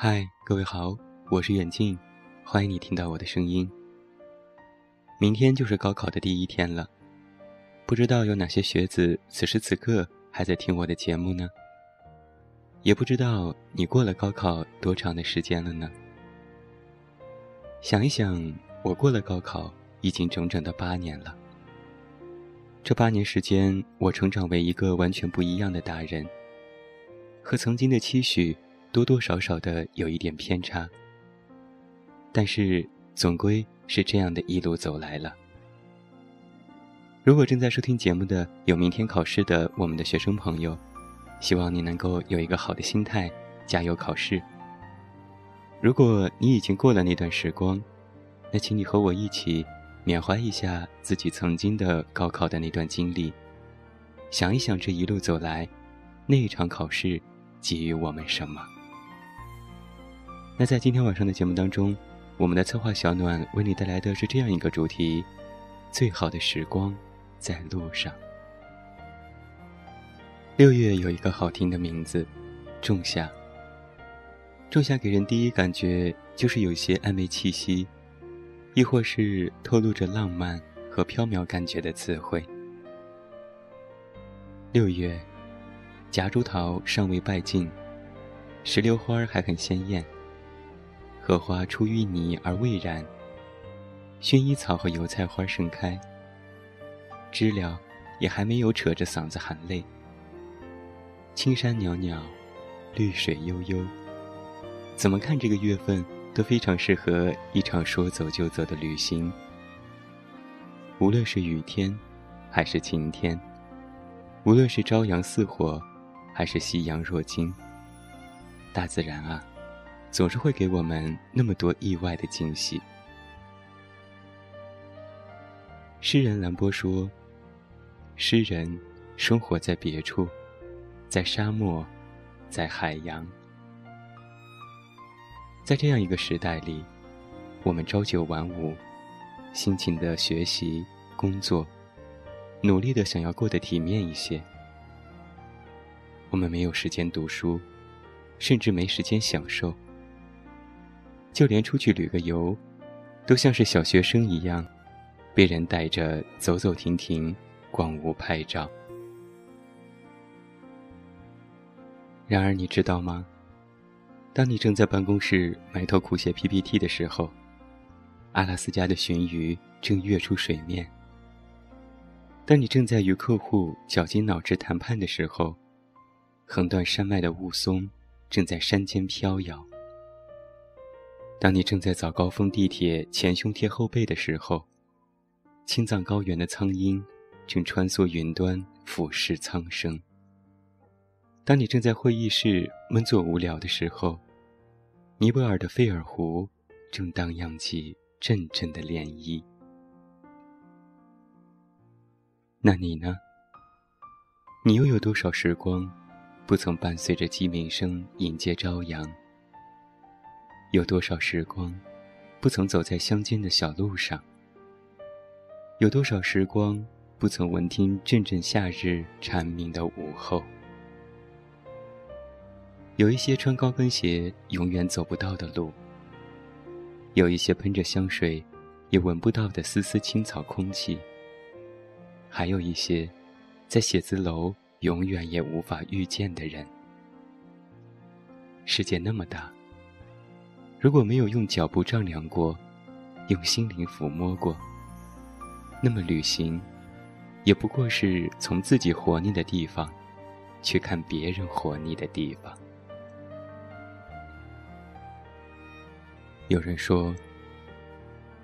嗨，各位好，我是远近，欢迎你听到我的声音。明天就是高考的第一天了，不知道有哪些学子此时此刻还在听我的节目呢？也不知道你过了高考多长的时间了呢？想一想，我过了高考已经整整的八年了。这八年时间，我成长为一个完全不一样的大人，和曾经的期许。多多少少的有一点偏差，但是总归是这样的一路走来了。如果正在收听节目的有明天考试的我们的学生朋友，希望你能够有一个好的心态，加油考试。如果你已经过了那段时光，那请你和我一起缅怀一下自己曾经的高考的那段经历，想一想这一路走来，那一场考试给予我们什么。那在今天晚上的节目当中，我们的策划小暖为你带来的是这样一个主题：最好的时光在路上。六月有一个好听的名字，仲夏。仲夏给人第一感觉就是有些暧昧气息，亦或是透露着浪漫和飘渺感觉的词汇。六月，夹竹桃尚未败尽，石榴花还很鲜艳。荷花出淤泥而未染，薰衣草和油菜花盛开，知了也还没有扯着嗓子喊累。青山袅袅，绿水悠悠，怎么看这个月份都非常适合一场说走就走的旅行。无论是雨天，还是晴天；无论是朝阳似火，还是夕阳若金，大自然啊！总是会给我们那么多意外的惊喜。诗人兰波说：“诗人生活在别处，在沙漠，在海洋，在这样一个时代里，我们朝九晚五，辛勤的学习、工作，努力的想要过得体面一些。我们没有时间读书，甚至没时间享受。”就连出去旅个游，都像是小学生一样，被人带着走走停停、逛屋拍照。然而，你知道吗？当你正在办公室埋头苦写 PPT 的时候，阿拉斯加的鲟鱼正跃出水面；当你正在与客户绞尽脑汁谈判的时候，横断山脉的雾凇正在山间飘摇。当你正在早高峰地铁前胸贴后背的时候，青藏高原的苍鹰正穿梭云端俯视苍生。当你正在会议室闷坐无聊的时候，尼泊尔的费尔湖正荡漾起阵阵的涟漪。那你呢？你又有多少时光，不曾伴随着鸡鸣声迎接朝阳？有多少时光，不曾走在乡间的小路上？有多少时光，不曾闻听阵阵夏日蝉鸣的午后？有一些穿高跟鞋永远走不到的路，有一些喷着香水也闻不到的丝丝青草空气，还有一些在写字楼永远也无法遇见的人。世界那么大。如果没有用脚步丈量过，用心灵抚摸过，那么旅行，也不过是从自己活腻的地方，去看别人活腻的地方。有人说，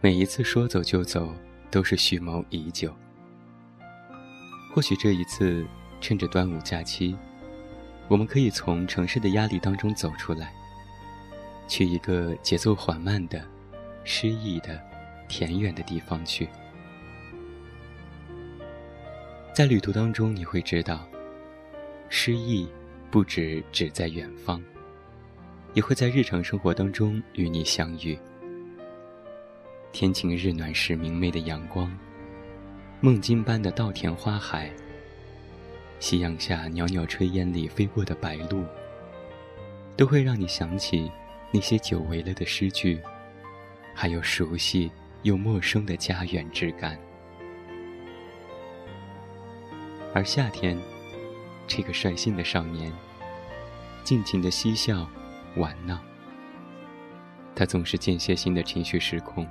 每一次说走就走，都是蓄谋已久。或许这一次，趁着端午假期，我们可以从城市的压力当中走出来。去一个节奏缓慢的、诗意的、田园的地方去。在旅途当中，你会知道，诗意不止只在远方，也会在日常生活当中与你相遇。天晴日暖时明媚的阳光，梦境般的稻田花海，夕阳下袅袅炊烟里飞过的白鹭，都会让你想起。那些久违了的诗句，还有熟悉又陌生的家园之感。而夏天，这个率性的少年，尽情的嬉笑、玩闹。他总是间歇性的情绪失控，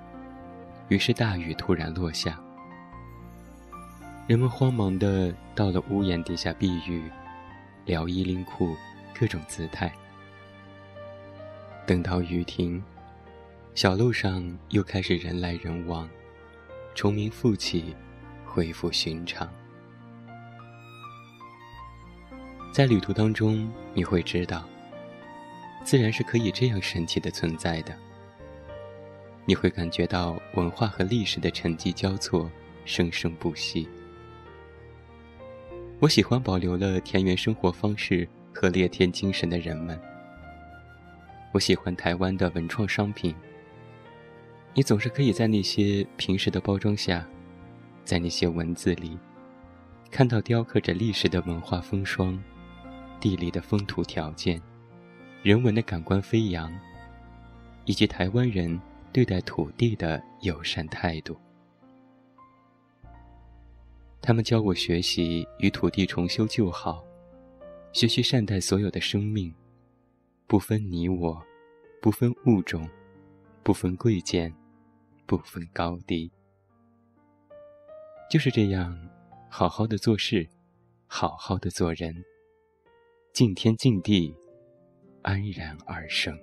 于是大雨突然落下，人们慌忙的到了屋檐底下避雨，撩衣拎裤，各种姿态。等到雨停，小路上又开始人来人往，虫鸣复起，恢复寻常。在旅途当中，你会知道。自然是可以这样神奇的存在的。你会感觉到文化和历史的沉寂交错，生生不息。我喜欢保留了田园生活方式和猎天精神的人们。我喜欢台湾的文创商品。你总是可以在那些平时的包装下，在那些文字里，看到雕刻着历史的文化风霜，地理的风土条件。人文的感官飞扬，以及台湾人对待土地的友善态度。他们教我学习与土地重修旧好，学习善待所有的生命，不分你我，不分物种，不分贵贱，不分高低。就是这样，好好的做事，好好的做人，敬天敬地。安然而生。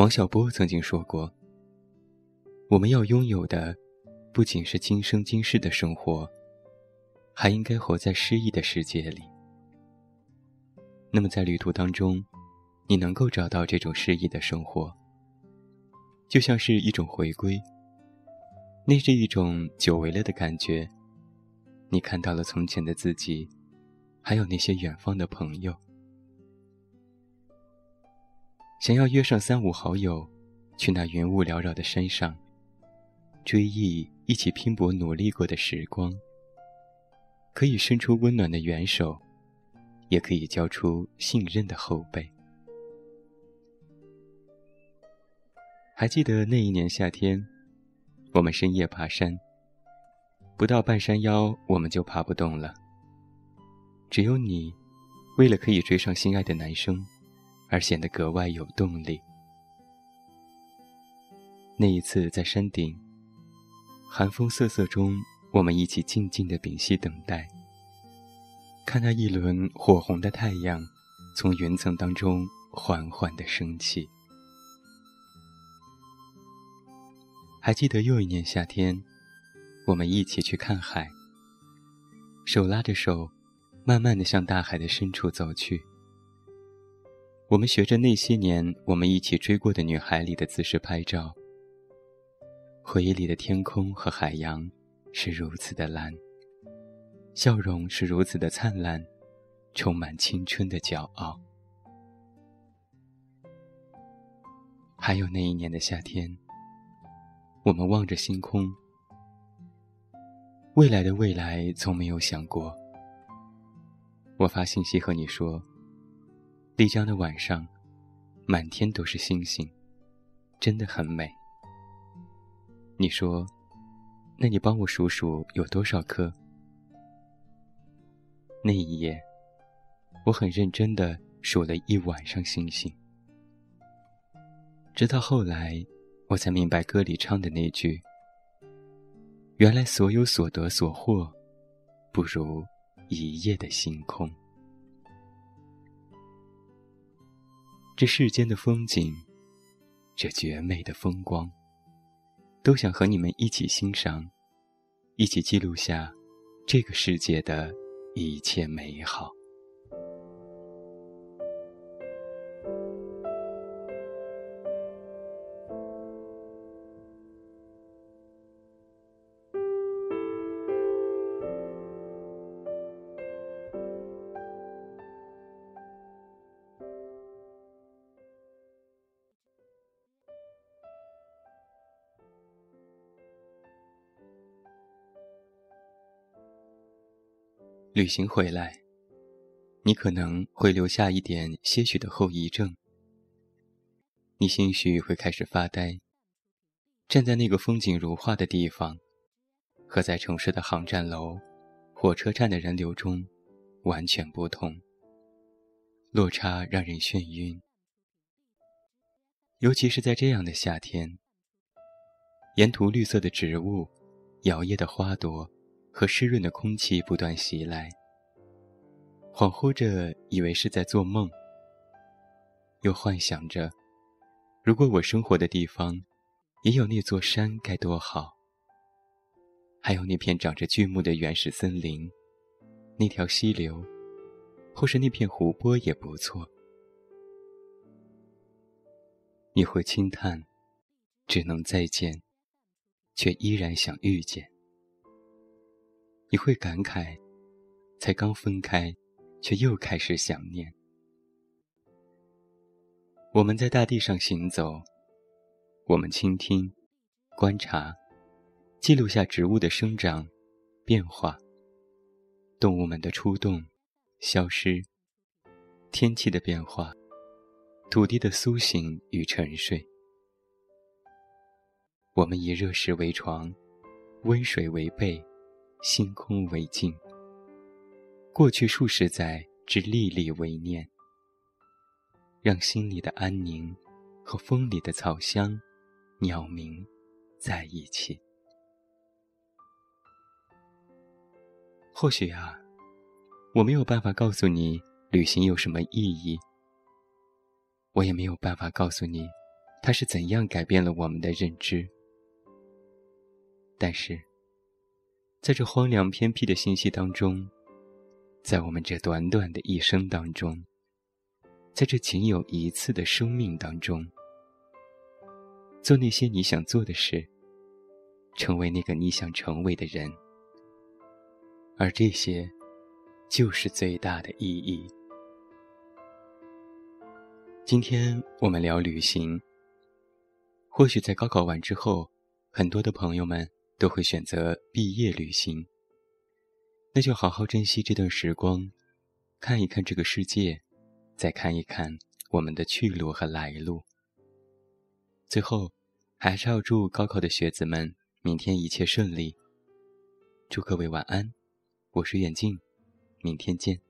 王小波曾经说过：“我们要拥有的，不仅是今生今世的生活，还应该活在诗意的世界里。”那么，在旅途当中，你能够找到这种诗意的生活，就像是一种回归。那是一种久违了的感觉，你看到了从前的自己，还有那些远方的朋友。想要约上三五好友，去那云雾缭绕的山上，追忆一起拼搏努力过的时光。可以伸出温暖的援手，也可以交出信任的后背。还记得那一年夏天，我们深夜爬山，不到半山腰我们就爬不动了。只有你，为了可以追上心爱的男生。而显得格外有动力。那一次在山顶，寒风瑟瑟中，我们一起静静的屏息等待，看那一轮火红的太阳从云层当中缓缓的升起。还记得又一年夏天，我们一起去看海，手拉着手，慢慢的向大海的深处走去。我们学着那些年我们一起追过的女孩里的姿势拍照。回忆里的天空和海洋是如此的蓝，笑容是如此的灿烂，充满青春的骄傲。还有那一年的夏天，我们望着星空，未来的未来从没有想过。我发信息和你说。丽江的晚上，满天都是星星，真的很美。你说，那你帮我数数有多少颗？那一夜，我很认真的数了一晚上星星，直到后来，我才明白歌里唱的那句：“原来所有所得所获，不如一夜的星空。”这世间的风景，这绝美的风光，都想和你们一起欣赏，一起记录下这个世界的一切美好。旅行回来，你可能会留下一点些许的后遗症。你兴许会开始发呆，站在那个风景如画的地方，和在城市的航站楼、火车站的人流中完全不同，落差让人眩晕。尤其是在这样的夏天，沿途绿色的植物、摇曳的花朵。和湿润的空气不断袭来，恍惚着以为是在做梦，又幻想着，如果我生活的地方也有那座山该多好，还有那片长着巨木的原始森林，那条溪流，或是那片湖泊也不错。你会轻叹，只能再见，却依然想遇见。你会感慨，才刚分开，却又开始想念。我们在大地上行走，我们倾听、观察、记录下植物的生长、变化，动物们的出动、消失，天气的变化，土地的苏醒与沉睡。我们以热食为床，温水为被。星空为镜，过去数十载之历历为念，让心里的安宁和风里的草香、鸟鸣在一起。或许啊，我没有办法告诉你旅行有什么意义，我也没有办法告诉你它是怎样改变了我们的认知，但是。在这荒凉偏僻的信息当中，在我们这短短的一生当中，在这仅有一次的生命当中，做那些你想做的事，成为那个你想成为的人，而这些，就是最大的意义。今天我们聊旅行，或许在高考完之后，很多的朋友们。都会选择毕业旅行，那就好好珍惜这段时光，看一看这个世界，再看一看我们的去路和来路。最后，还是要祝高考的学子们明天一切顺利。祝各位晚安，我是远近，明天见。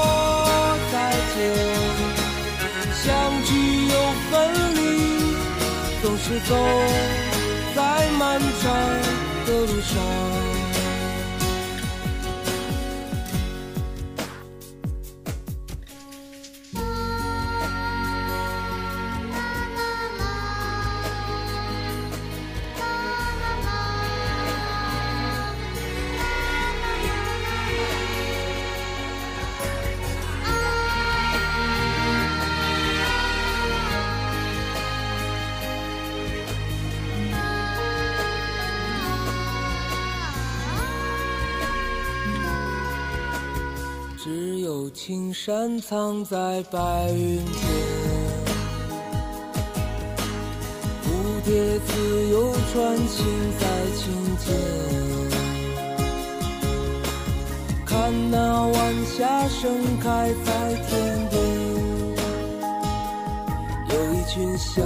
是走在漫长的路上。青山藏在白云间。蝴蝶自由穿行在青间，看那晚霞盛开在天边，有一群向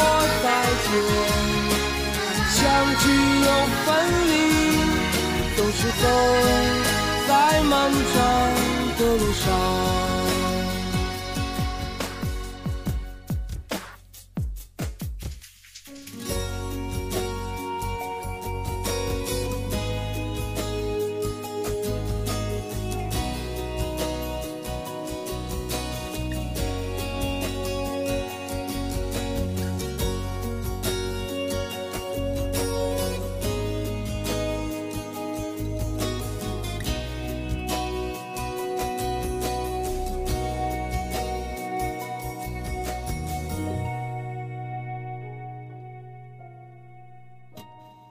走在漫长的路上。